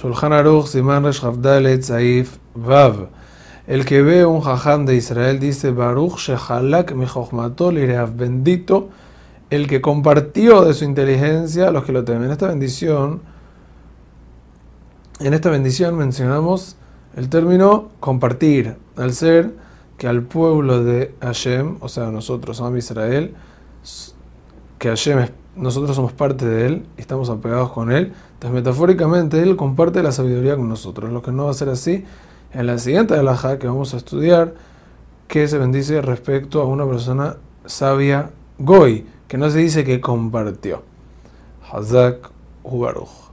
Aruch, Siman Vav. El que ve un jajam de Israel dice Baruch Shehalak Mijochmatol Ireav. Bendito el que compartió de su inteligencia los que lo temen. En esta bendición, en esta bendición mencionamos el término compartir, al ser que al pueblo de Hashem, o sea, nosotros, Am Israel, que Hashem es nosotros somos parte de Él estamos apegados con Él. Entonces, metafóricamente, Él comparte la sabiduría con nosotros. Lo que no va a ser así en la siguiente alhaja que vamos a estudiar, que se bendice respecto a una persona sabia, Goy, que no se dice que compartió. Hazak Ubaruch.